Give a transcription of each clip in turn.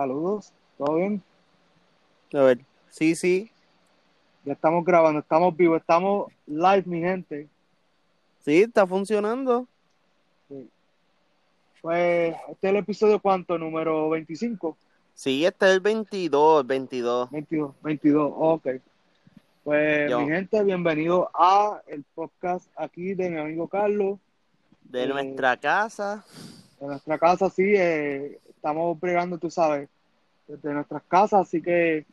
Saludos, ¿todo bien? A ver, sí, sí, Ya estamos grabando, estamos vivos, estamos live, mi gente. sí, está funcionando. Pues, este es el episodio cuánto, número 25, Sí, este es el 22, el 22. 22, 22, ok. Pues, Yo. mi gente, bienvenido a el podcast aquí de mi amigo Carlos, De Eh, nuestra casa. de nuestra casa, sí, eh, estamos bregando, tú sabes, desde nuestras casas, así que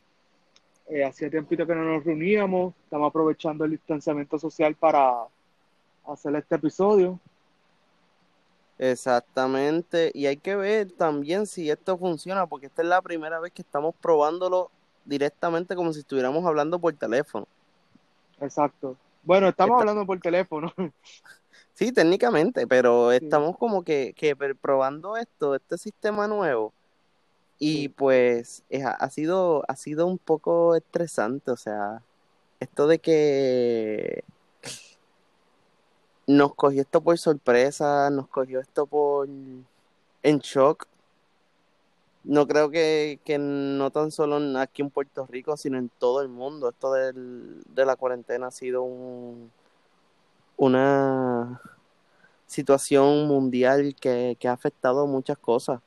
eh, hacía tiempito que no nos reuníamos, estamos aprovechando el distanciamiento social para hacer este episodio. Exactamente. Y hay que ver también si esto funciona, porque esta es la primera vez que estamos probándolo directamente como si estuviéramos hablando por teléfono. Exacto. Bueno, estamos Está- hablando por teléfono. Sí, técnicamente, pero estamos como que, que probando esto, este sistema nuevo. Y pues es- ha sido, ha sido un poco estresante, o sea, esto de que nos cogió esto por sorpresa, nos cogió esto por en shock. No creo que, que no tan solo aquí en Puerto Rico, sino en todo el mundo. Esto del- de la cuarentena ha sido un, una situación mundial que, que ha afectado muchas cosas.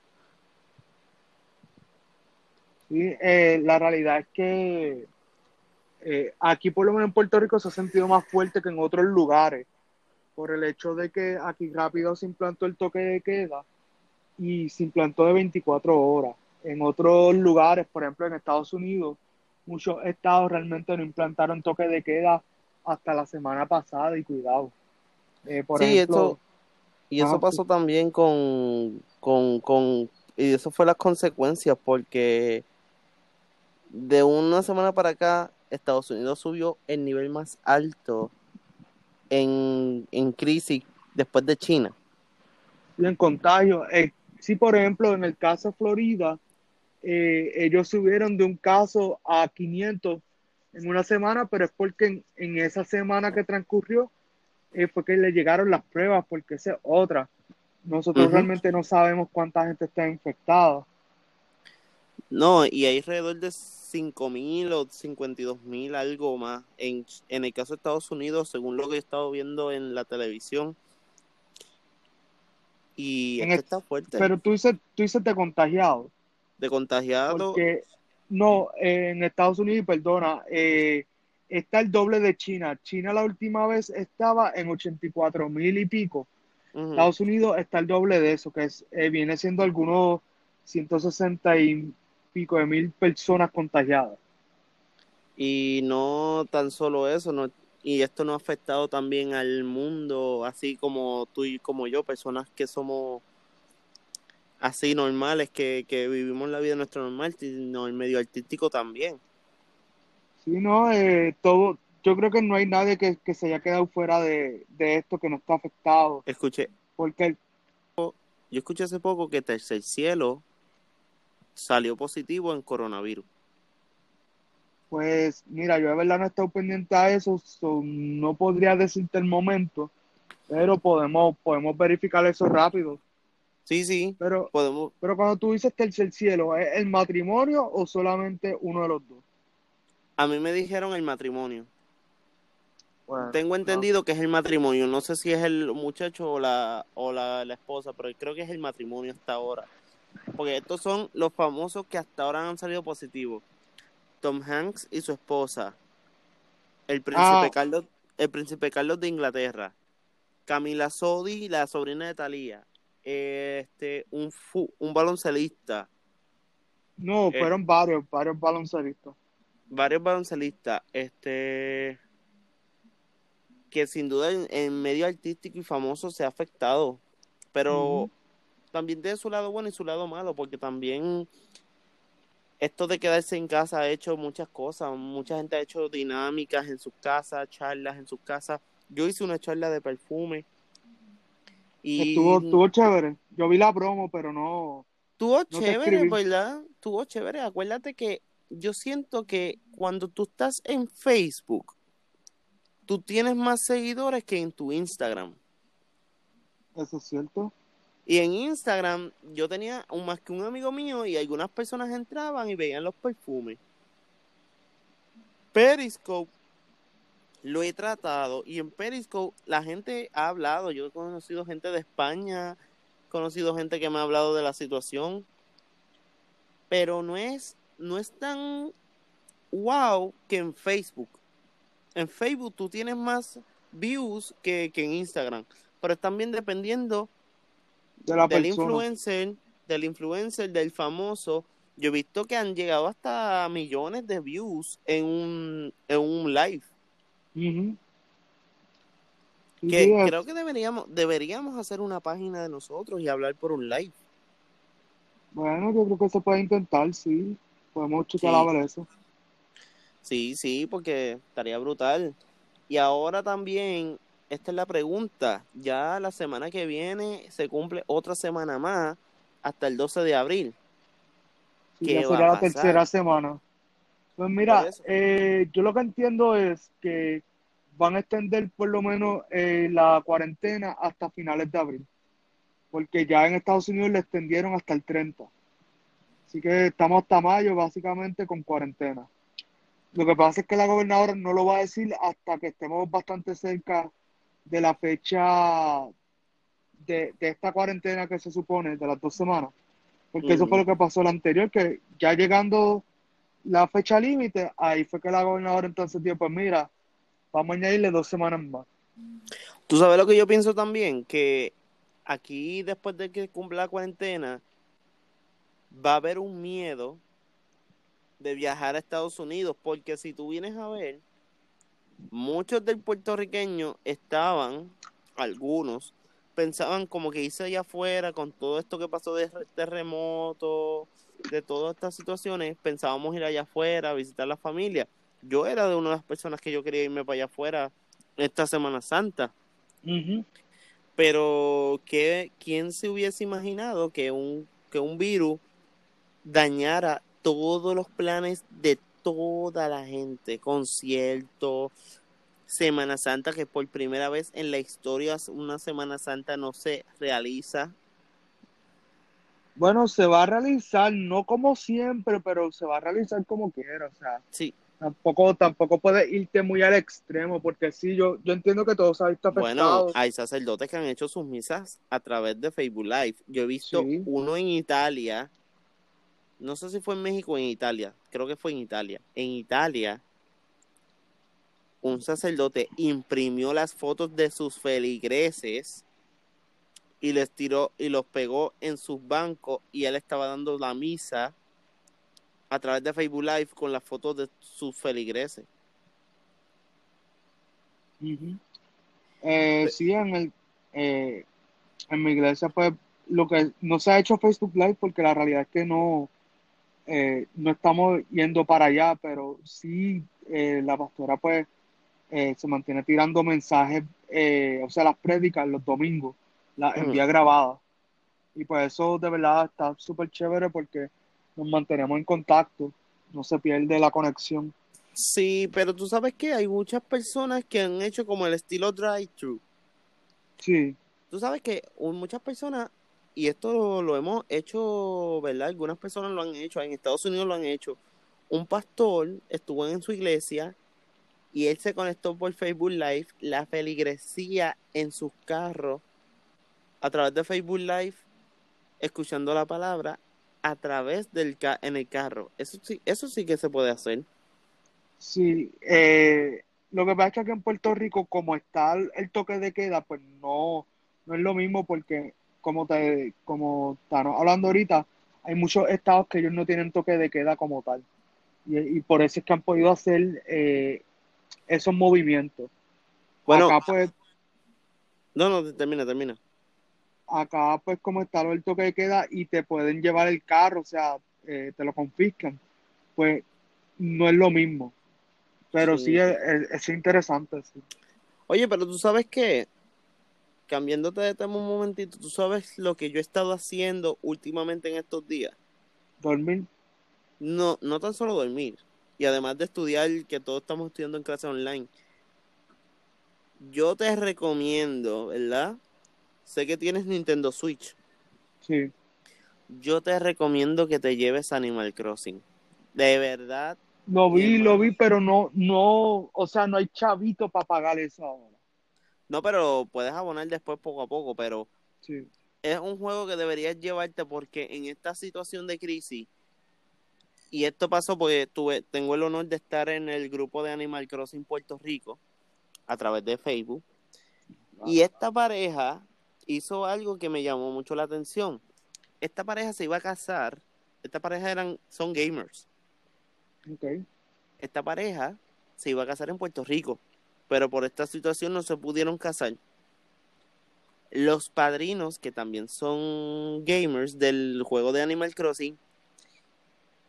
Sí, eh, la realidad es que eh, aquí, por lo menos en Puerto Rico, se ha sentido más fuerte que en otros lugares, por el hecho de que aquí rápido se implantó el toque de queda y se implantó de 24 horas. En otros lugares, por ejemplo en Estados Unidos, muchos estados realmente no implantaron toque de queda hasta la semana pasada y cuidado. Eh, por Sí, ejemplo, esto, y eso pasó también con, con, con, y eso fue las consecuencias, porque de una semana para acá, Estados Unidos subió el nivel más alto en, en crisis después de China. y en contagio. Eh, sí, por ejemplo, en el caso de Florida, eh, ellos subieron de un caso a 500 en una semana, pero es porque en, en esa semana que transcurrió eh, fue que le llegaron las pruebas, porque esa es otra. Nosotros realmente no sabemos cuánta gente está infectada. No, y hay alrededor de 5.000 o 52.000, algo más. En, en el caso de Estados Unidos, según lo que he estado viendo en la televisión. Y En esto el- está fuerte. Pero tú dices, tú dices de contagiado, de contagiado. porque no, eh, en Estados Unidos, perdona, eh, está el doble de China. China la última vez estaba en 84 mil y pico. Ujú. Estados Unidos está el doble de eso, que es, eh, viene siendo algunos 160 y pico de mil personas contagiadas. Y no tan solo eso, no, y esto no ha afectado también al mundo, así como tú y como yo, personas que somos así normales, que, que vivimos la vida nuestra normal, sino el medio artístico también. Sí, no, Eh, todo, yo creo que no hay nadie que, que se haya quedado fuera de, de esto, que no está afectado, Escuché, porque el- yo escuché hace poco que Tercer Cielo salió positivo en coronavirus. pues, mira, yo de verdad no he estado pendiente a eso, so, no podría decirte el momento, pero podemos, podemos verificar eso rápido. Sí, sí, Pero, podemos, pero cuando tú dices tercer cielo, ¿es el matrimonio o solamente uno de los dos? a mí me dijeron el matrimonio. Bueno, Tengo no. entendido que es el matrimonio. No sé si es el muchacho o la, o la, la esposa, pero creo que es el matrimonio hasta ahora. Porque estos son los famosos que hasta ahora han salido positivos. Tom Hanks y su esposa. El príncipe Ah. Carlos, el príncipe Carlos de Inglaterra. Camila Sodi, la sobrina de Thalía. Este, un fu- un baloncelista. No, Eh. fueron varios, varios baloncelistas. varios baloncelistas, este que sin duda en, en medio artístico y famoso se ha afectado, pero también tiene su lado bueno y su lado malo, porque también esto de quedarse en casa ha hecho muchas cosas, mucha gente ha hecho dinámicas en sus casas, charlas en sus casas. Yo hice una charla de perfume y Estuvo, estuvo chévere. Yo vi la promo, pero no. Estuvo te chévere. ¿verdad? Estuvo chévere. Acuérdate que yo siento que cuando tú estás en Facebook, tú tienes más seguidores que en tu Instagram. Eso es cierto. Y en Instagram yo tenía un, más que un amigo mío y algunas personas entraban y veían los perfumes. Periscope lo he tratado y en Periscope la gente ha hablado. Yo he conocido gente de España, he conocido gente que me ha hablado de la situación, pero no es, no es tan wow que en Facebook. En Facebook tú tienes más views que, en Instagram, pero bien dependiendo del influencer, del influencer, del famoso. Yo he visto que han llegado hasta millones de views en un, en un live. Que creo que deberíamos, deberíamos hacer una página de nosotros y hablar por un live. Bueno, yo creo que se puede intentar, sí. Podemos checar sí. eso. Sí, sí, porque estaría brutal. Y ahora también, esta es la pregunta, ya la semana que viene se cumple otra semana más hasta el 12 de abril. Sí, será la tercera semana. Pues mira, eh, yo lo que entiendo es que van a extender por lo menos eh, la cuarentena hasta finales de abril, porque ya en Estados Unidos le extendieron hasta el 30. Así que estamos hasta mayo básicamente con cuarentena. Lo que pasa es que la gobernadora no lo va a decir hasta que estemos bastante cerca de la fecha de, esta cuarentena que se supone, de las dos semanas. Porque eso fue lo que pasó la anterior, que ya llegando la fecha límite, ahí fue que la gobernadora entonces dijo, pues mira, vamos a añadirle dos semanas más. Tú sabes lo que yo pienso también, que aquí después de que cumpla la cuarentena, va a haber un miedo de viajar a Estados Unidos, porque si tú vienes a ver, muchos del puertorriqueño estaban, algunos, pensaban como que irse allá afuera con todo esto que pasó de terremoto, de todas estas situaciones, pensábamos ir allá afuera a visitar la familia. Yo era de una de las personas que yo quería irme para allá afuera esta Semana Santa. Pero ¿qué, ¿quién se hubiese imaginado que un, que un virus dañara todos los planes de toda la gente? Conciertos, Semana Santa, que por primera vez en la historia una Semana Santa no se realiza bueno, se va a realizar, no como siempre, pero se va a realizar como quiera, o sea. Sí. Tampoco, tampoco puedes irte muy al extremo, porque sí, yo, yo entiendo que todo se ha visto afectado. Bueno, hay sacerdotes que han hecho sus misas a través de Facebook Live. Yo he visto uno en Italia, no sé si fue en México o en Italia, creo que fue en Italia. En Italia, un sacerdote imprimió las fotos de sus feligreses y les tiró y los pegó en sus bancos y él estaba dando la misa a través de Facebook Live con las fotos de sus feligreses. Eh, sí, en, el, eh, en mi iglesia, pues lo que no se ha hecho Facebook Live porque la realidad es que no, eh, no estamos yendo para allá, pero sí la pastora pues se mantiene tirando mensajes, o sea, las prédicas los domingos la envía grabada. Y pues eso de verdad está súper chévere porque nos mantenemos en contacto, no se pierde la conexión. Sí, pero tú sabes que hay muchas personas que han hecho como el estilo drive-thru. Sí. Tú sabes que muchas personas, y esto lo, hemos hecho, ¿verdad? Algunas personas lo han hecho, en Estados Unidos lo han hecho. Un pastor estuvo en su iglesia y él se conectó por Facebook Live, la feligresía en sus carros a través de Facebook Live, escuchando la palabra a través del ca en el carro. Eso sí, eso sí que se puede hacer. Sí, eh, lo que pasa es que aquí en Puerto Rico, como está el, toque de queda, pues no, no es lo mismo porque, como te, como estamos hablando ahorita, hay muchos estados que ellos no tienen toque de queda como tal. Y, por eso es que han podido hacer eh, esos movimientos. Bueno, Acá, pues, no, no, termina, termina acá pues como está el toque de queda y te pueden llevar el carro, o sea, eh, te lo confiscan, pues no es lo mismo. Pero sí, es, interesante. Oye, pero tú sabes que, cambiándote de tema un momentito, tú sabes lo que yo he estado haciendo últimamente en estos días. Dormir. No, no tan solo dormir. Y además de estudiar, que todos estamos estudiando en clase online. Yo te recomiendo, ¿verdad? Sé que tienes Nintendo Switch. Sí. Yo te recomiendo que te lleves Animal Crossing. De verdad. Lo vi, lo vi, pero no, no, o sea, no hay chavito para pagar eso ahora. No, pero puedes abonar después poco a poco, pero Sí. es un juego que deberías llevarte porque en esta situación de crisis, y esto pasó porque tuve, tengo el honor de estar en el grupo de Animal Crossing Puerto Rico a través de Facebook, y esta pareja hizo algo que me llamó mucho la atención. Esta pareja se iba a casar, esta pareja eran, son gamers, Ok. esta pareja se iba a casar en Puerto Rico, pero por esta situación no se pudieron casar. Los padrinos, que también son gamers del juego de Animal Crossing,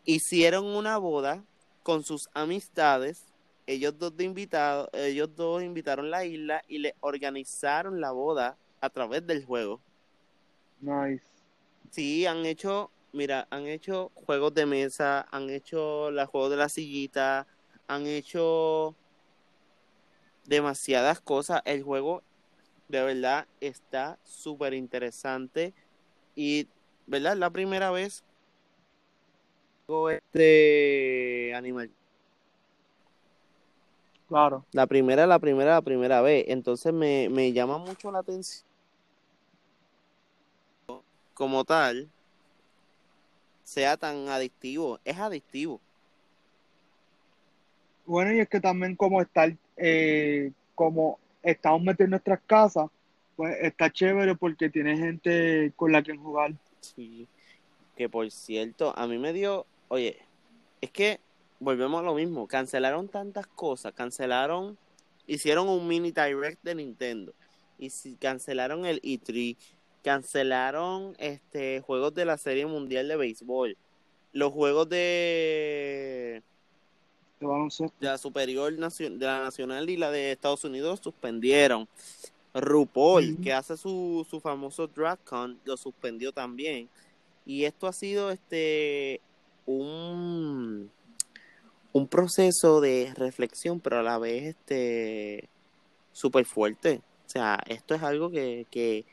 hicieron una boda con sus amistades. Ellos dos de invitados, ellos dos invitaron la isla y le organizaron la boda a través del juego. Nice. Sí, han hecho, mira, han hecho juegos de mesa, han hecho la juego de la sillita, han hecho demasiadas cosas. El juego de verdad está súper interesante y, ¿verdad? La primera vez este Animal. Claro. La primera, la primera, la primera vez. Entonces me, me llama mucho la atención como tal sea tan adictivo. Es adictivo. Bueno, y es que también como estar, eh, como estamos metidos en nuestras casas, pues está chévere porque tiene gente con la que jugar. Sí. Que por cierto, a mí me dio, oye, es que volvemos a lo mismo, cancelaron tantas cosas, cancelaron, hicieron un mini direct de Nintendo, y si cancelaron el E3, cancelaron este juegos de la Serie Mundial de Béisbol, los juegos de, de la Superior de la Nacional y la de Estados Unidos suspendieron. RuPaul, que hace su, su famoso DragCon, lo suspendió también. Y esto ha sido este un, un proceso de reflexión, pero a la vez este súper fuerte. O sea, esto es algo que, que,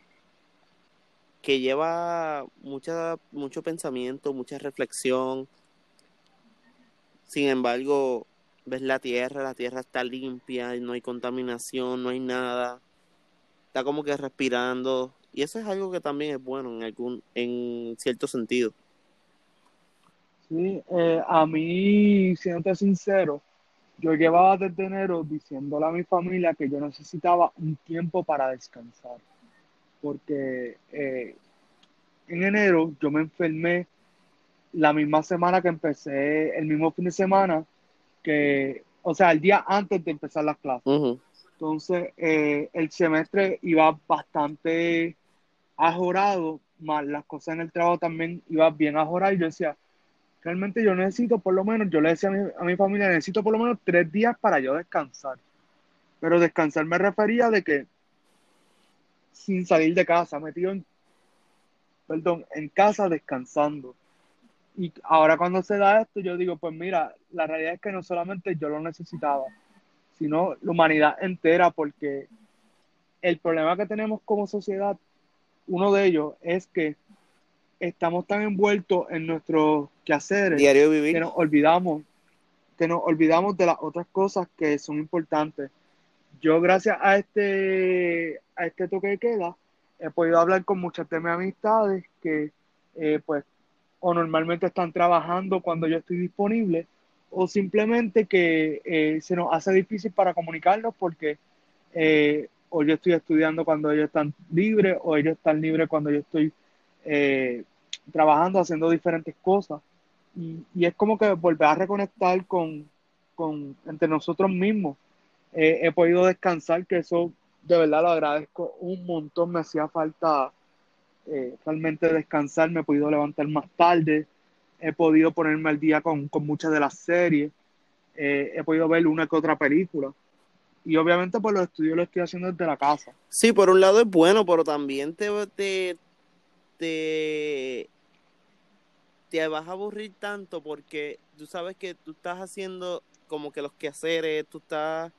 que lleva mucha, mucho pensamiento, mucha reflexión. Sin embargo, ves la tierra, la tierra está limpia, no hay contaminación, no hay nada. Está como que respirando. Y eso es algo que también es bueno en algún, en cierto sentido. Sí, eh, a mí, siéndote sincero, yo llevaba desde enero diciéndole a mi familia que yo necesitaba un tiempo para descansar, porque eh, en enero yo me enfermé la misma semana que empecé, el mismo fin de semana, que, o sea, el día antes de empezar las clases. Entonces, eh, el semestre iba bastante ajorado, más las cosas en el trabajo también iban bien ajoradas. Y yo decía, realmente yo necesito por lo menos, yo le decía a mi, a mi familia, necesito por lo menos tres días para yo descansar. Pero descansar me refería de que sin salir de casa, metido en, perdón, en casa descansando. Y ahora cuando se da esto, yo digo, pues mira, la realidad es que no solamente yo lo necesitaba, sino la humanidad entera, porque el problema que tenemos como sociedad, uno de ellos es que estamos tan envueltos en nuestros quehaceres Diario vivir. que nos olvidamos, que nos olvidamos de las otras cosas que son importantes. Yo gracias a este, a este toque de queda, he podido hablar con muchas de mis amistades que eh, pues o normalmente están trabajando cuando yo estoy disponible o simplemente que eh, se nos hace difícil para comunicarnos porque eh, o yo estoy estudiando cuando ellos están libres o ellos están libres cuando yo estoy trabajando, haciendo diferentes cosas. Y, y, es como que volver a reconectar con, con entre nosotros mismos. Eh, he podido descansar, que eso de verdad lo agradezco un montón, me hacía falta eh, realmente descansar, me he podido levantar más tarde, he podido ponerme al día con, con muchas de las series, eh, he podido ver una que otra película. Y obviamente pues los estudios los estoy haciendo desde la casa. Sí, por un lado es bueno, pero también te, te, te, te vas a aburrir tanto porque tú sabes que tú estás haciendo como que los quehaceres, tú estás,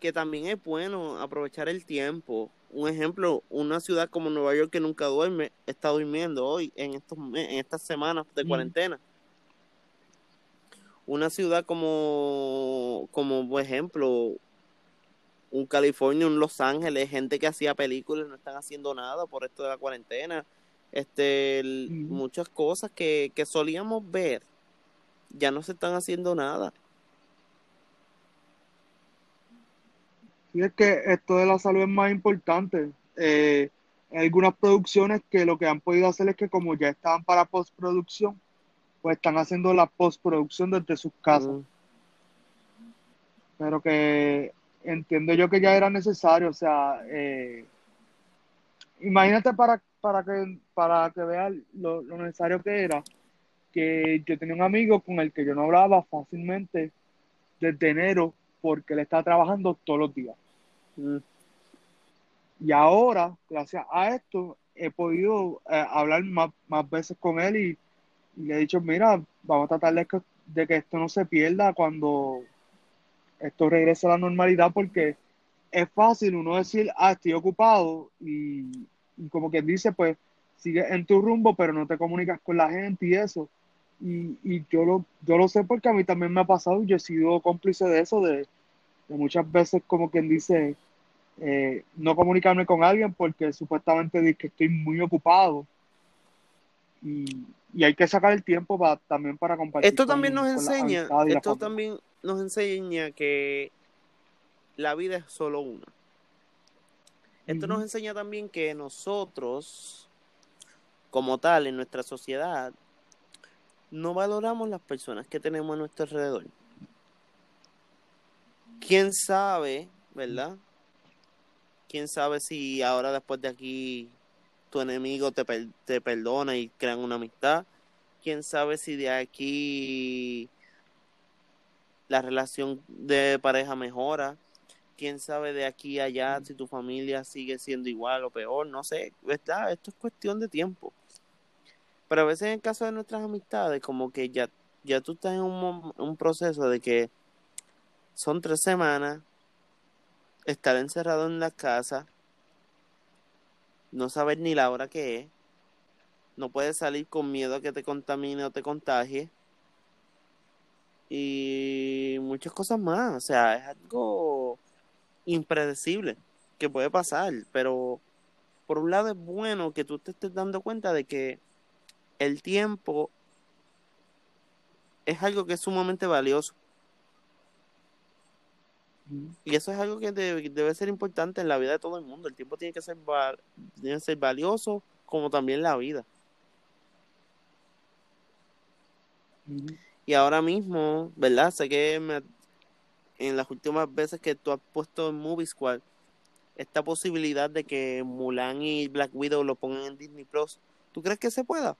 que también es bueno aprovechar el tiempo un ejemplo, una ciudad como Nueva York que nunca duerme, está durmiendo hoy en estos en estas semanas de cuarentena. Una ciudad como, como por ejemplo, un California, un Los Ángeles, gente que hacía películas no están haciendo nada por esto de la cuarentena. Este, muchas cosas que, que solíamos ver ya no se están haciendo nada. Sí, es que esto de la salud es más importante. Eh, hay algunas producciones que lo que han podido hacer es que como ya estaban para postproducción, pues están haciendo la postproducción desde sus casas. Pero que entiendo yo que ya era necesario, o sea, eh, imagínate para, para que para que vean lo, necesario que era, que yo tenía un amigo con el que yo no hablaba fácilmente desde enero porque él está trabajando todos los días. Mm. Y ahora, gracias a esto, he podido eh, hablar más, veces con él y, le he dicho, mira, vamos a tratar de que, de que esto no se pierda cuando esto regrese a la normalidad porque es fácil uno decir, ah, estoy ocupado y, como quien dice, pues sigue en tu rumbo, pero no te comunicas con la gente y eso. Y, y yo, lo, yo lo sé porque a mí también me ha pasado y yo he sido cómplice de eso, de, muchas veces como quien dice, eh, no comunicarme con alguien porque supuestamente dice que estoy muy ocupado. Y, y hay que sacar el tiempo para, también para compartir. Esto también nos enseña, esto también nos enseña que la vida es solo una. Esto nos enseña también que nosotros, como tal, en nuestra sociedad, no valoramos las personas que tenemos a nuestro alrededor. ¿Quién sabe, verdad? ¿Quién sabe si ahora después de aquí tu enemigo te, te perdona y crean una amistad? ¿Quién sabe si de aquí la relación de pareja mejora. Quién sabe de aquí a allá si tu familia sigue siendo igual o peor, no sé, ¿verdad? Esto es cuestión de tiempo. Pero a veces en el caso de nuestras amistades, como que ya, ya tú estás en un, proceso de que son tres semanas, estar encerrado en la casa, no saber ni la hora que es, no puedes salir con miedo a que te contamine o te contagie y muchas cosas más. O sea, es algo impredecible que puede pasar, pero por un lado es bueno que tú te estés dando cuenta de que el tiempo es algo que es sumamente valioso. Y eso es algo que debe, ser importante en la vida de todo el mundo. El tiempo tiene que ser, tiene que ser valioso como también la vida. Y ahora mismo, ¿verdad? Sé que en las últimas veces que tú has puesto en Movie Squad, esta posibilidad de que Mulan y Black Widow lo pongan en Disney Plus, ¿tú crees que se pueda?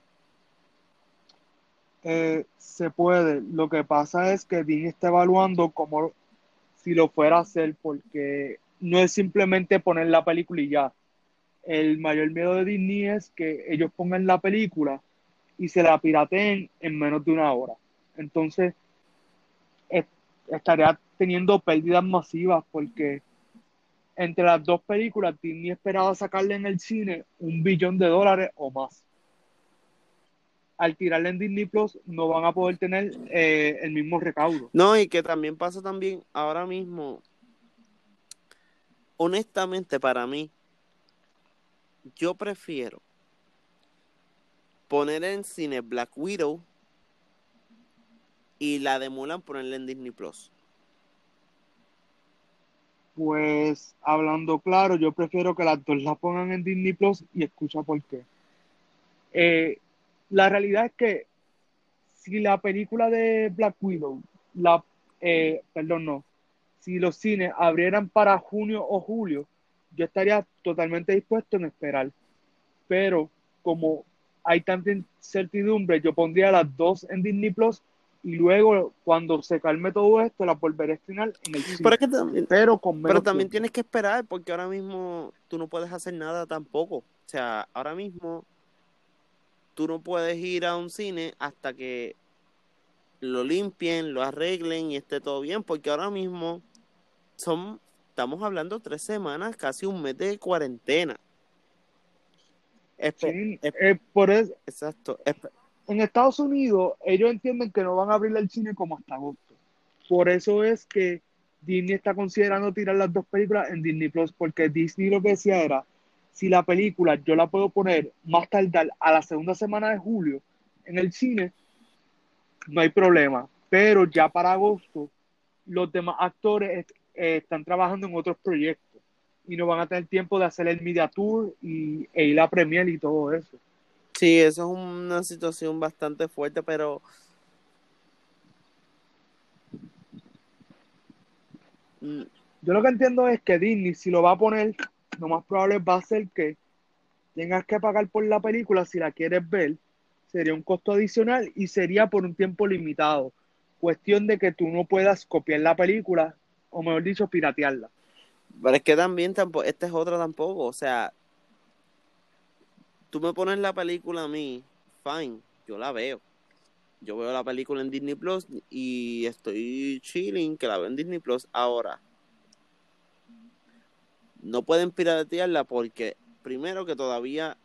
Eh, se puede. Lo que pasa es que Disney está evaluando como si lo fuera a hacer, porque no es simplemente poner la película y ya. El mayor miedo de Disney es que ellos pongan la película y se la pirateen en menos de una hora entonces estaría teniendo pérdidas masivas porque entre las dos películas Disney esperaba sacarle en el cine un billón de dólares o más. Al tirarle en Disney Plus no van a poder tener eh, el mismo recaudo. No, y que también pasa también ahora mismo, honestamente para mí, yo prefiero poner en cine Black Widow y la de Mulan ponerla en Disney Plus? Pues hablando claro, yo prefiero que las dos la pongan en Disney Plus y escucha por qué. Eh, la realidad es que si la película de Black Widow, la, eh, perdón, no, si los cines abrieran para junio o julio, yo estaría totalmente dispuesto en esperar. Pero como hay tanta incertidumbre, yo pondría las dos en Disney Plus y luego cuando se calme todo esto la volveré a estrenar en el cine. Pero, también, pero, con pero también tienes que esperar porque ahora mismo tú no puedes hacer nada tampoco. O sea, ahora mismo tú no puedes ir a un cine hasta que lo limpien, lo arreglen y esté todo bien porque ahora mismo son estamos hablando tres semanas, casi un mes de cuarentena. Sí, eh, por eso, Exacto. en Estados Unidos, ellos entienden que no van a abrir el cine como hasta agosto. Por eso es que Disney está considerando tirar las dos películas en Disney Plus, porque Disney lo que decía era, si la película yo la puedo poner más tarde a la segunda semana de julio en el cine, no hay problema. Pero ya para agosto, los demás actores eh, están trabajando en otros proyectos y no van a tener tiempo de hacer el media tour y, e ir a premier y todo eso. Sí, eso es una situación bastante fuerte, pero yo lo que entiendo es que Disney, si lo va a poner, lo más probable va a ser que tengas que pagar por la película si la quieres ver. Sería un costo adicional y sería por un tiempo limitado. Cuestión de que tú no puedas copiar la película, o mejor dicho, piratearla. Pero es que también tampoco, esta es otra tampoco, o sea, tú me pones la película a mí, fine, yo la veo. Yo veo la película en Disney Plus y estoy chilling que la veo en Disney Plus ahora. No pueden piratearla porque primero que todavía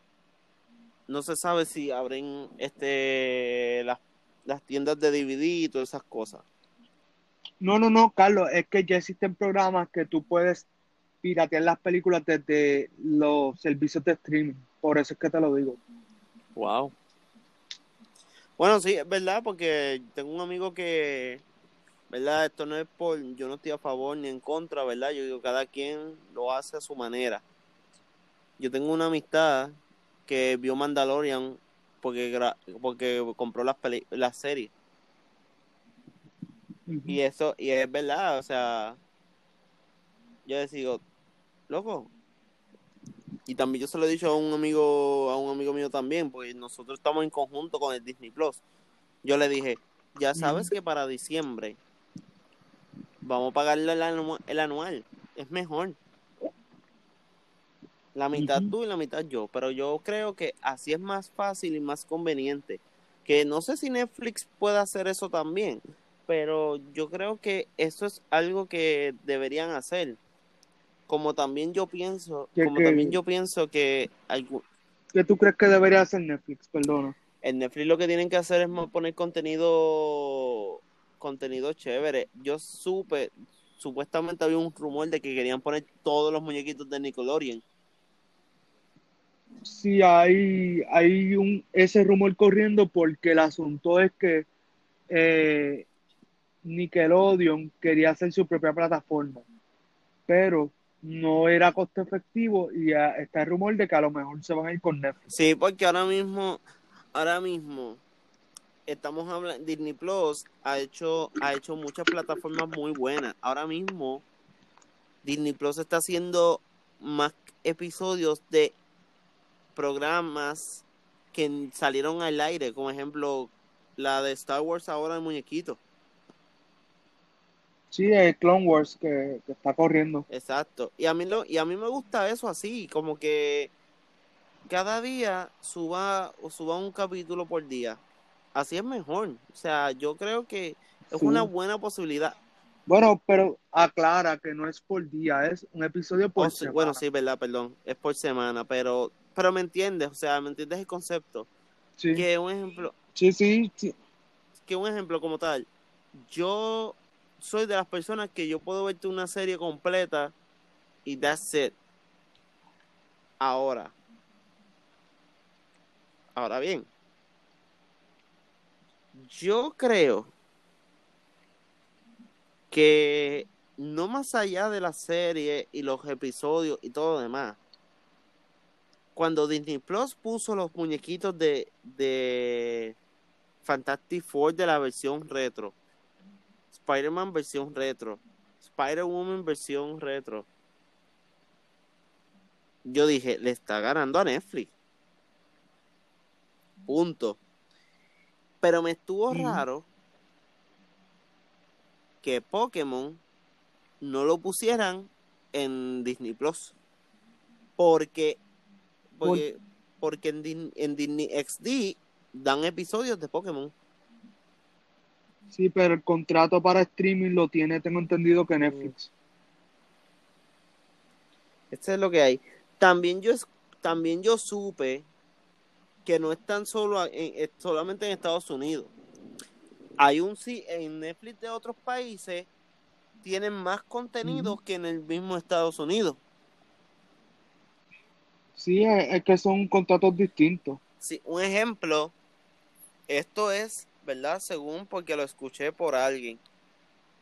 no se sabe si abren este las, las tiendas de DVD y todas esas cosas. No, no, no, Carlos, es que ya existen programas que tú puedes piratear las películas desde los servicios de streaming. Por eso es que te lo digo. Wow. Bueno, sí, es verdad, porque tengo un amigo que, ¿verdad? Esto no es por, yo no estoy a favor ni en contra, ¿verdad? Yo digo, cada quien lo hace a su manera. Yo tengo una amistad que vio Mandalorian porque, porque compró las, las series. Y eso, y es verdad, o sea, yo decido, loco. Y también yo se lo he dicho a un amigo, a un amigo mío también, porque nosotros estamos en conjunto con el Disney Plus. Yo le dije, ya sabes que para diciembre vamos a pagarle el, anual, es mejor. La mitad tú y la mitad yo, pero yo creo que así es más fácil y más conveniente. Que no sé si Netflix puede hacer eso también, pero yo creo que eso es algo que deberían hacer como también yo pienso, como también yo pienso que ¿Qué tú crees que debería hacer Netflix? Perdona. En Netflix lo que tienen que hacer es poner contenido contenido chévere. Yo supe, supuestamente había un rumor de que querían poner todos los muñequitos de Nickelodeon. Sí, hay, hay un, ese rumor corriendo porque el asunto es que eh, Nickelodeon quería hacer su propia plataforma, pero no era costo efectivo y está el rumor de que a lo mejor se van a ir con Netflix. Sí, porque ahora mismo, ahora mismo estamos hablando, Disney Plus ha hecho, ha hecho muchas plataformas muy buenas. Ahora mismo Disney Plus está haciendo más episodios de programas que salieron al aire, como ejemplo la de Star Wars ahora el muñequito. Sí, el Clone Wars que, está corriendo. Exacto. Y a mí lo, y a mí me gusta eso así, como que cada día suba suba un capítulo por día. Así es mejor. O sea, yo creo que es una buena posibilidad. Bueno, pero aclara que no es por día, es un episodio por oh, semana. Bueno, sí, verdad, perdón, es por semana, pero pero me entiendes, o sea, me entiendes el concepto. Sí. Que un ejemplo. Sí, sí, sí. Que un ejemplo como tal. Yo soy de las personas que yo puedo verte una serie completa y that's it. Ahora. Ahora bien. Yo creo que no más allá de la serie y los episodios y todo lo demás. Cuando Disney Plus puso los muñequitos de, de Fantastic Four de la versión retro, Spider-Man versión retro, Spider-Woman versión retro. Yo dije, le está ganando a Netflix. Punto. Pero me estuvo raro que Pokémon no lo pusieran en Disney Plus. Porque, porque, porque en, en Disney XD dan episodios de Pokémon. Sí, pero el contrato para streaming lo tiene, tengo entendido que Netflix. Este es lo que hay. También yo, también yo supe que no están solo en, solamente en Estados Unidos. Hay un sí en Netflix de otros países tienen más contenido que en el mismo Estados Unidos. Sí, es, que son contratos distintos. Sí, un ejemplo, esto es, ¿verdad? Según porque lo escuché por alguien.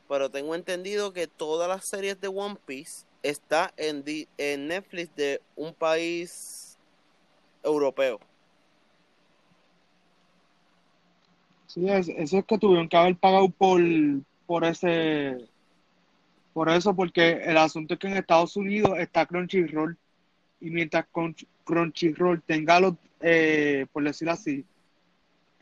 Pero tengo entendido que todas las series de One Piece está en, en Netflix de un país europeo. Sí, eso es que tuvieron que haber pagado por, por ese por eso, porque el asunto es que en Estados Unidos está Crunchyroll y mientras Crunchyroll tenga los, eh, por decirlo así,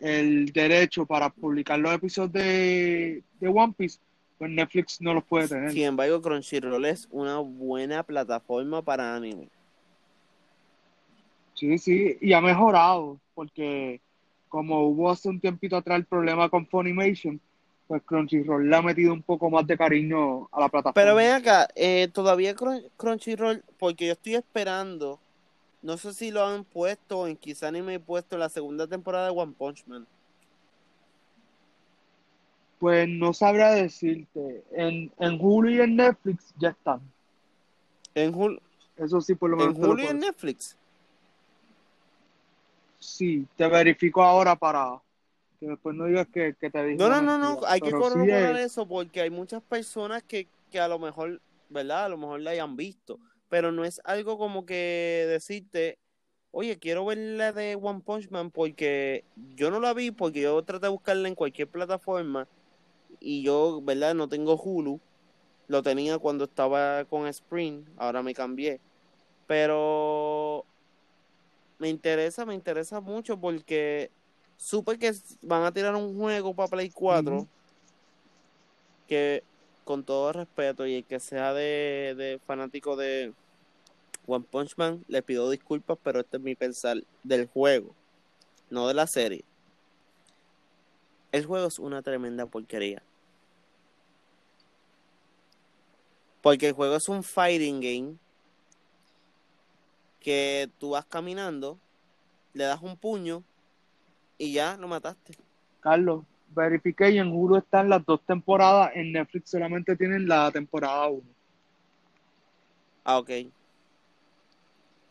el derecho para publicar los episodios de, de One Piece, pues Netflix no los puede tener. Sin embargo, Crunchyroll es una buena plataforma para anime. Sí, sí, y ha mejorado, porque como hubo hace un tiempito atrás el problema con Funimation, pues Crunchyroll le ha metido un poco más de cariño a la plataforma. Pero ven acá, eh, todavía Crunchyroll, porque yo estoy esperando, no sé si lo han puesto, en quizá ni me he puesto la segunda temporada de One Punch Man. Pues no sabría decirte. En, en Hulu y en Netflix ya están. En Hulu. Eso sí, por lo menos. ¿En Hulu y en Netflix? Sí, te verifico ahora para, que después no digas que, te dije. No, no, no, no, hay que corroborar eso porque hay muchas personas que, a lo mejor, ¿verdad? A lo mejor la hayan visto, pero no es algo como que decirte, oye, quiero ver la de One Punch Man porque yo no la vi porque yo traté de buscarla en cualquier plataforma y yo, ¿verdad? No tengo Hulu. Lo tenía cuando estaba con Spring, ahora me cambié. Pero me interesa, me interesa mucho porque Supe que van a tirar un juego para Play 4 que con todo respeto y el que sea de, fanático de One Punch Man, le pido disculpas, pero este es mi pensar del juego, no de la serie. El juego es una tremenda porquería. Porque el juego es un fighting game que tú vas caminando, le das un puño y ya lo mataste. Carlos, en Hulu están las dos temporadas, en Netflix solamente tienen la temporada 1. Ah, ok.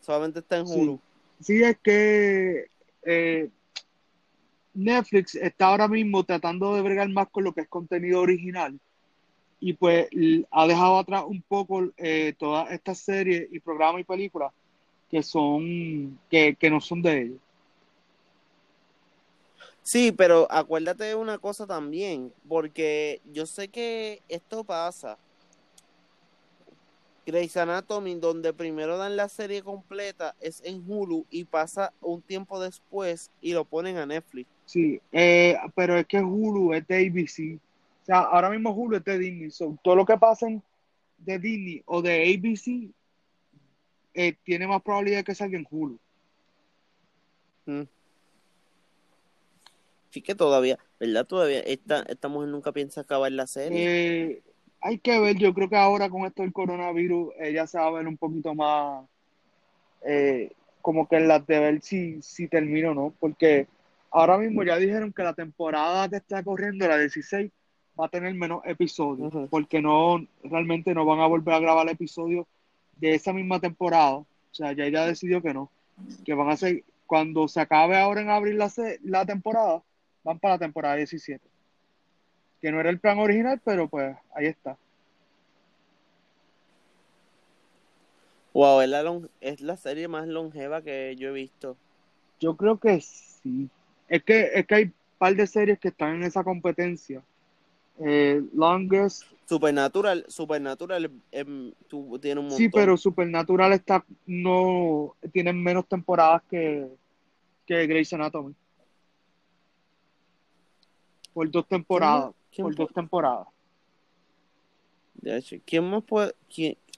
Solamente está en Hulu. Sí, es que eh, Netflix está ahora mismo tratando de bregar más con lo que es contenido original y pues ha dejado atrás un poco eh, todas estas series y programas y películas que son que, que no son de ellos. Sí, pero acuérdate de una cosa también, porque yo sé que esto pasa. Grey's Anatomy, donde primero dan la serie completa, es en Hulu y pasa un tiempo después y lo ponen a Netflix. Sí, eh, pero es que Hulu es de ABC. O sea, ahora mismo Hulu es de Disney. todo lo que pasen de Disney o de ABC eh, tiene más probabilidad de que salga en Hulu. Mm. Sí que todavía, ¿verdad? Todavía esta, esta mujer nunca piensa acabar la serie. Eh, hay que ver, yo creo que ahora con esto del coronavirus, ella se va a ver un poquito más eh, como que en las de ver si, si termina o no, porque ahora mismo ya dijeron que la temporada que está corriendo, la 16, va a tener menos episodios, porque no, realmente no van a volver a grabar episodios de esa misma temporada. O sea, ya ella decidió que no, que van a ser, cuando se acabe ahora en abril la, la temporada, van para la temporada 17. Que no era el plan original, pero pues ahí está. Wow, es la, es la serie más longeva que yo he visto. Yo creo que sí. Es que, es que hay un par de series que están en esa competencia. Eh, longest. Supernatural, Supernatural em, tiene un montón. Sí, pero Supernatural está, no, tienen menos temporadas que, que Grey's Anatomy. Por dos temporadas. por dos temporadas. De hecho, ¿quién más puede.?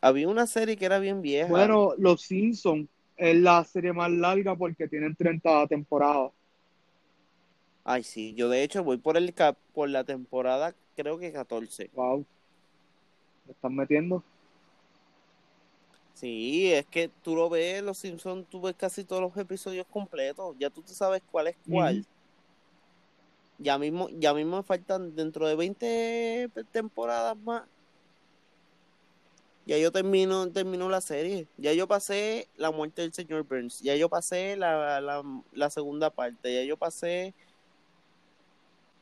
Había una serie que era bien vieja. Bueno, Los Simpsons es la serie más larga porque tienen 30 temporadas. Ay, sí. Yo, de hecho, voy por, el por la temporada, creo que 14. Wow. ¿Me están metiendo? Sí, es que tú lo ves, Los Simpsons, tú ves casi todos los episodios completos. Ya tú, sabes cuál es cuál. Ya mismo, ya mismo me faltan dentro de 20 temporadas más. Ya yo termino, termino la serie. Ya yo pasé la muerte del señor Burns. Ya yo pasé la, la, la segunda parte. Ya yo pasé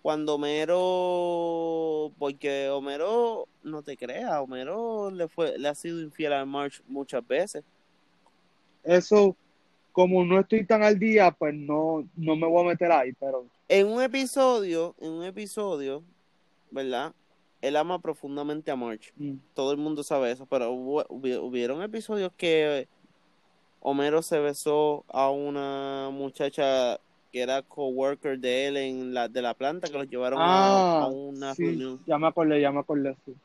cuando Homero, porque Homero, no te creas, Homero le fue, le ha sido infiel a March muchas veces. Eso, como no estoy tan al día, pues no, no me voy a meter ahí, pero. En un episodio, en un episodio, ¿verdad? Él ama profundamente a March. Mm. Todo el mundo sabe eso, pero hubo, hubieron episodios que Homero se besó a una muchacha que era coworker de él en la de la planta que los llevaron a, ah, una reunión. Ya me acordé, ya me acordé, sí.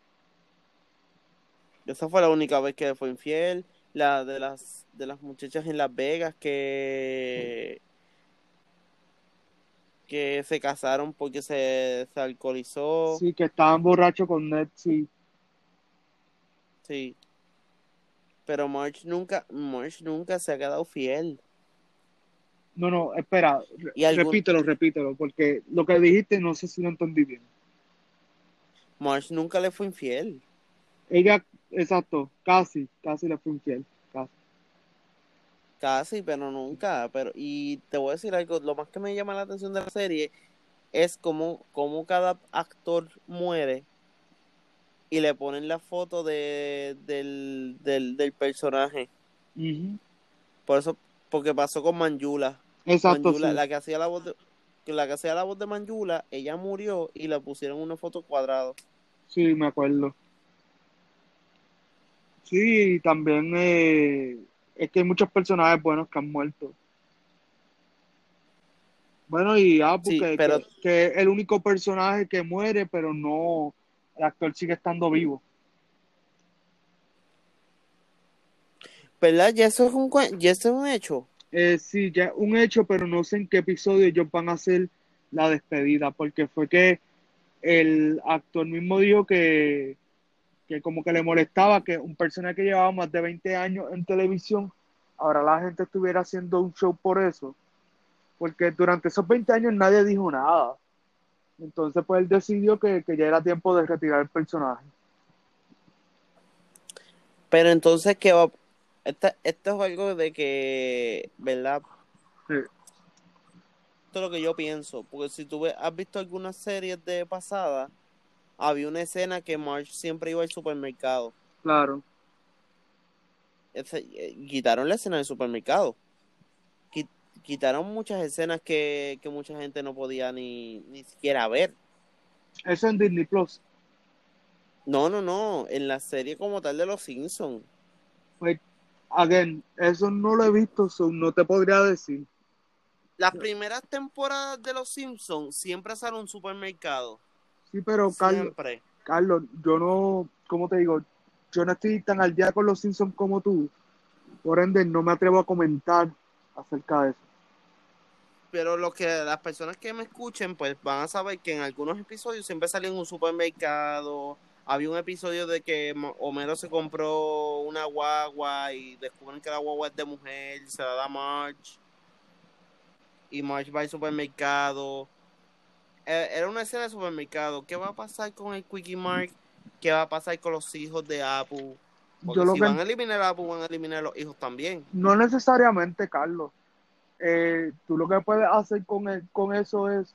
Esa fue la única vez que fue infiel. La de las de las muchachas en Las Vegas que que se casaron porque se, se alcoholizó. Sí, que estaban borrachos con Ned, sí. Sí. Pero March nunca, March nunca se ha quedado fiel. No, no, espera, repítelo, repítelo, porque lo que dijiste no sé si lo entendí bien. Marsh nunca le fue infiel. Ella, exacto, casi, casi le fue infiel, casi. Casi, pero nunca, pero, y te voy a decir algo, lo más que me llama la atención de la serie es cómo, cómo cada actor muere y le ponen la foto de, del, del, personaje. Por eso, porque pasó con Manjula. Exacto. La que hacía la voz de, la que hacía la voz de Manjula, ella murió y le pusieron una foto cuadrada. Sí, me acuerdo. Sí, también eh, es que hay muchos personajes buenos que han muerto. Bueno, y Apu, que, que, es el único personaje que muere, pero no, el actor sigue estando vivo. ¿Verdad? Ya eso es un, ya eso es un hecho. Eh, sí, ya un hecho, pero no sé en qué episodio ellos van a hacer la despedida, porque fue que el actor mismo dijo que, que como que le molestaba que un personaje que llevaba más de 20 años en televisión, ahora la gente estuviera haciendo un show por eso, porque durante esos 20 años nadie dijo nada. Entonces, pues él decidió que, ya era tiempo de retirar el personaje. Pero entonces, ¿qué va, esto, esto es algo de que, ¿verdad? Sí. Esto es lo que yo pienso, porque si tú has visto algunas series de pasada, había una escena que Marge siempre iba al supermercado. Claro. Eh, quitaron la escena del supermercado. Quitaron muchas escenas que, mucha gente no podía ni, ni siquiera ver. Eso en Disney Plus. No, no, no. En la serie como tal de los Simpsons. Pues again, eso no lo he visto, no te podría decir. Las primeras temporadas de Los Simpsons siempre salen un supermercado. Sí, pero Carlos, Carlos, yo no, ¿cómo te digo? Yo no estoy tan al día con Los Simpsons como tú. Por ende, no me atrevo a comentar acerca de eso. Pero lo que las personas que me escuchen, pues van a saber que en algunos episodios siempre salen un supermercado, había un episodio de que Homero se compró una guagua y descubren que la guagua es de mujer, se la da a Marge. Y Marge va al supermercado. Eh, era una escena de supermercado. ¿Qué va a pasar con el Quickie Mark? ¿Qué va a pasar con los hijos de Apu? Porque si van a eliminar a Apu, van a eliminar a los hijos también. No necesariamente, Carlos. Eh, tú lo que puedes hacer con, con eso es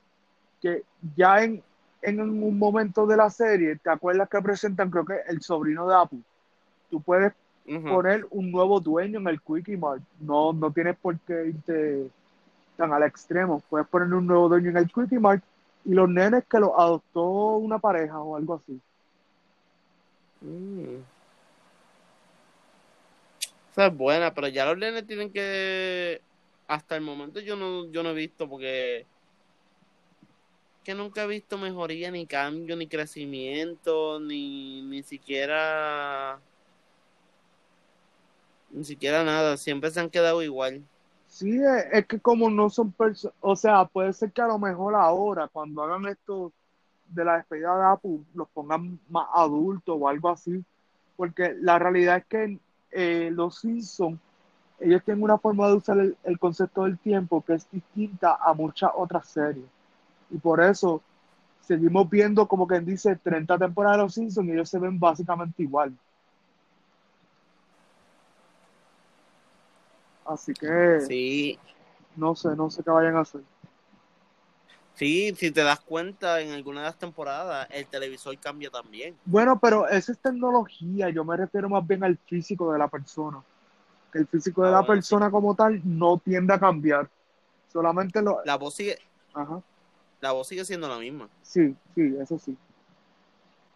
que ya en, en un momento de la serie, ¿te acuerdas que presentan, creo que el sobrino de Apu? Tú puedes poner un nuevo dueño en el Quickie Mart. No, no tienes por qué irte tan al extremo. Puedes poner un nuevo dueño en el Quickie Mart y los nenes que los adoptó una pareja o algo así. Mm. Esa es buena, pero ya los nenes tienen que. Hasta el momento yo no, yo no he visto porque que nunca he visto mejoría, ni cambio, ni crecimiento, ni, ni siquiera. Ni siquiera nada, siempre se han quedado igual. Sí, es, que como no son personas, o sea, puede ser que a lo mejor ahora, cuando hagan esto de la despedida de Apu, los pongan más adultos o algo así, porque la realidad es que eh, los Simpsons, ellos tienen una forma de usar el, el concepto del tiempo que es distinta a muchas otras series. Y por eso seguimos viendo, como quien dice, 30 temporadas de los Simpsons y ellos se ven básicamente igual. Así que Sí, no sé, no sé qué vayan a hacer. sí, si te das cuenta, en alguna de las temporadas el televisor cambia también. Bueno, pero eso es tecnología, yo me refiero más bien al físico de la persona. Que el físico de Ah, la bueno, sí. persona como tal no tiende a cambiar. Solamente lo... La voz sigue, Ajá. La voz sigue siendo la misma. Sí, sí, eso sí.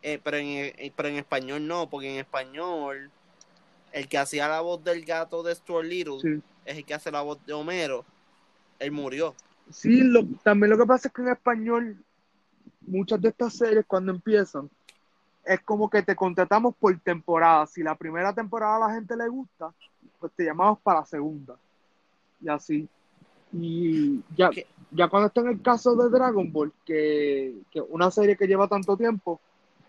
Eh, pero, en, eh, pero en español no, porque en español el que hacía la voz del gato de Stuart Little Sí, es el que hace la voz de Homero. Él murió. sí lo, también lo que pasa es que en español muchas de estas series cuando empiezan es como que te contratamos por temporada. Si la primera temporada a la gente le gusta, pues te llamamos para la segunda. Y así. Y ya, ¿Qué? ya cuando está en el caso de Dragon Ball, que, que una serie que lleva tanto tiempo,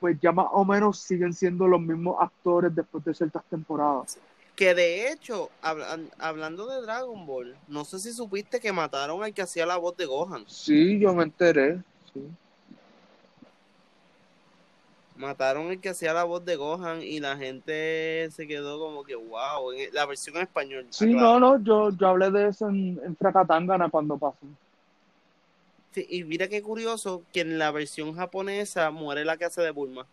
pues ya más o menos siguen siendo los mismos actores después de ciertas temporadas. Que de hecho, hablan- hablando de Dragon Ball, no sé si supiste que mataron al que hacía la voz de Gohan. Sí, yo me enteré. Sí. Mataron al que hacía la voz de Gohan y la gente se quedó como que, wow, en la versión en español. Sí, aclaro. no, no, yo, yo hablé de eso en, en Fracatangana cuando pasó. Sí, y mira qué curioso que en la versión japonesa muere la que hace de Bulma.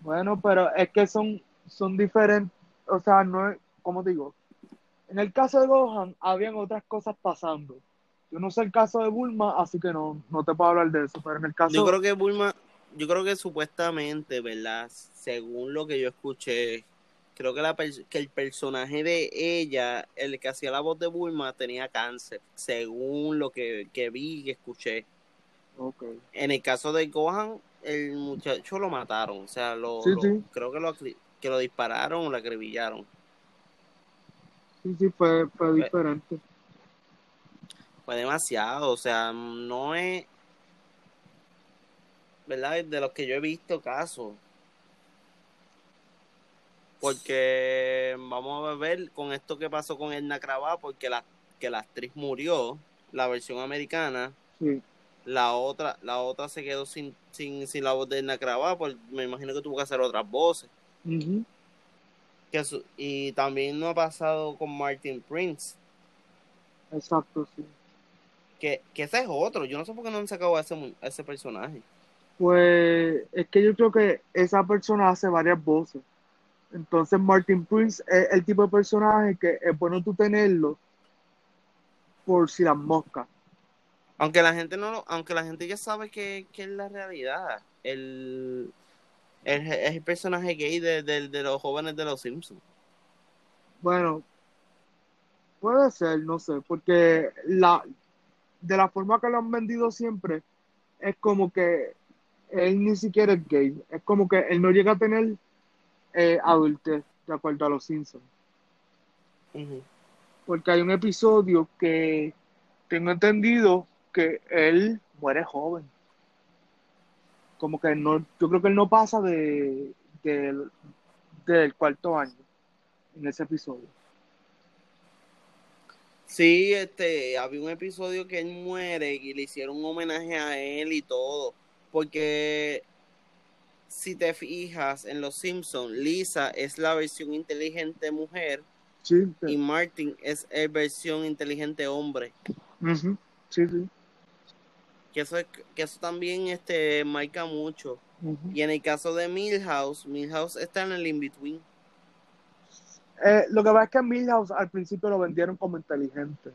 Bueno, pero es que son, son diferentes, o sea, no es, como digo, en el caso de Gohan habían otras cosas pasando. Yo no sé el caso de Bulma, así que no, no te puedo hablar de eso, pero en el caso... Yo creo que Bulma, yo creo que supuestamente, ¿verdad? Según lo que yo escuché, creo que, la que el personaje de ella, el que hacía la voz de Bulma, tenía cáncer, según lo que, que vi y escuché. Ok. En el caso de Gohan, el muchacho lo mataron, o sea, lo, Sí, lo- sí. creo que lo, que lo dispararon o lo acribillaron. Sí, sí, fue, fue diferente. Fue demasiado, o sea, no es, ¿verdad? De los que yo he visto casos. Porque vamos a ver con esto que pasó con Edna Krabappel, porque la, que la actriz murió, la versión americana, Sí. la otra, la otra se quedó sin, sin, sin la voz de Edna Krabappel, me imagino que tuvo que hacer otras voces. Que su- y también no ha pasado con Martin Prince, Exacto, sí. que, que ese es otro, yo no sé por qué no han sacado a ese, a ese personaje. Pues es que yo creo que esa persona hace varias voces. Entonces Martin Prince es el tipo de personaje que es bueno tú tenerlo por si las moscas. Aunque la gente no lo- aunque la gente ya sabe que, que es la realidad. El, el- es el personaje gay de, de- de los jóvenes de los Simpsons. Bueno, puede ser, no sé, porque la de la forma que lo han vendido siempre es como que él ni siquiera es gay. Es como que él no llega a tener eh, adultez, de acuerdo a los Simpsons. Porque hay un episodio que tengo entendido que él muere joven. Como que no, yo creo que él no pasa de, del- del cuarto año en ese episodio. Sí, este, había un episodio que él muere y le hicieron un homenaje a él y todo. Porque si te fijas en los Simpsons, Lisa es la versión inteligente mujer Sí, y Martin es la versión inteligente hombre. Sí, sí. Que eso, es- que eso también este, marca mucho. Y en el caso de Milhouse, Milhouse está en el in-between. Eh, lo que pasa es que Milhouse al principio lo vendieron como inteligente,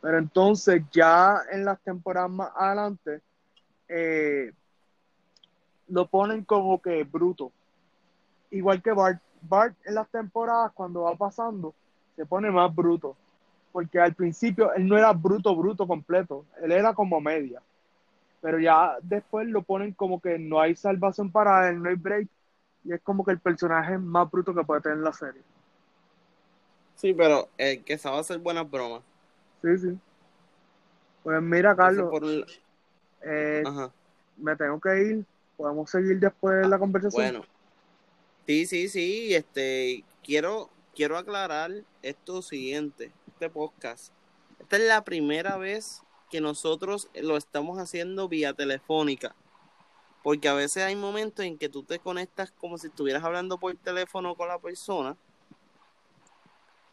pero entonces ya en las temporadas más adelante eh, lo ponen como que bruto. Igual que Bart. Bart en las temporadas cuando va pasando se pone más bruto, porque al principio él no era bruto, bruto completo, él era como media, pero ya después lo ponen como que no hay salvación para él, no hay break, y es como que el personaje más bruto que puede tener la serie. Sí, pero el que sabe hacer buenas bromas. Sí, sí. Pues mira, Carlos, por eh, me tengo que ir. Podemos seguir después de la conversación. Bueno. Sí, sí, sí. Este, quiero, quiero aclarar esto siguiente, este podcast. Esta es la primera vez que nosotros lo estamos haciendo vía telefónica. Porque a veces hay momentos en que tú te conectas como si estuvieras hablando por teléfono con la persona.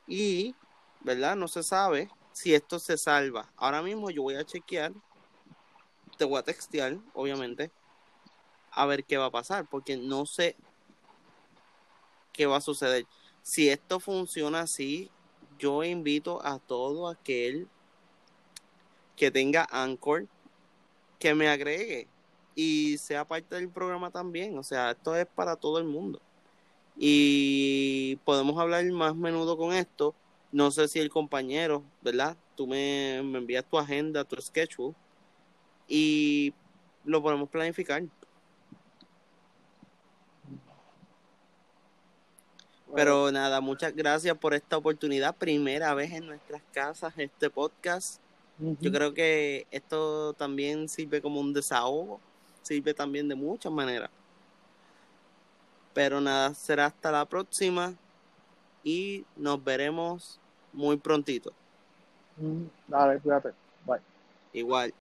Y, ¿verdad? No se sabe si esto se salva. Ahora mismo yo voy a chequear. Te voy a textear, obviamente. A ver qué va a pasar. Porque no sé qué va a suceder. Si esto funciona así, yo invito a todo aquel que tenga Anchor que me agregue y sea parte del programa también. O sea, esto es para todo el mundo. Y podemos hablar más menudo con esto. No sé si el compañero, ¿verdad? Tú me, me envías tu agenda, tu schedule y lo podemos planificar. Pero nada, muchas gracias por esta oportunidad. Primera vez en nuestras casas este podcast. Yo creo que esto también sirve como un desahogo, sirve también de muchas maneras. Pero nada, será hasta la próxima y nos veremos muy prontito. Dale, cuídate. Bye. Igual.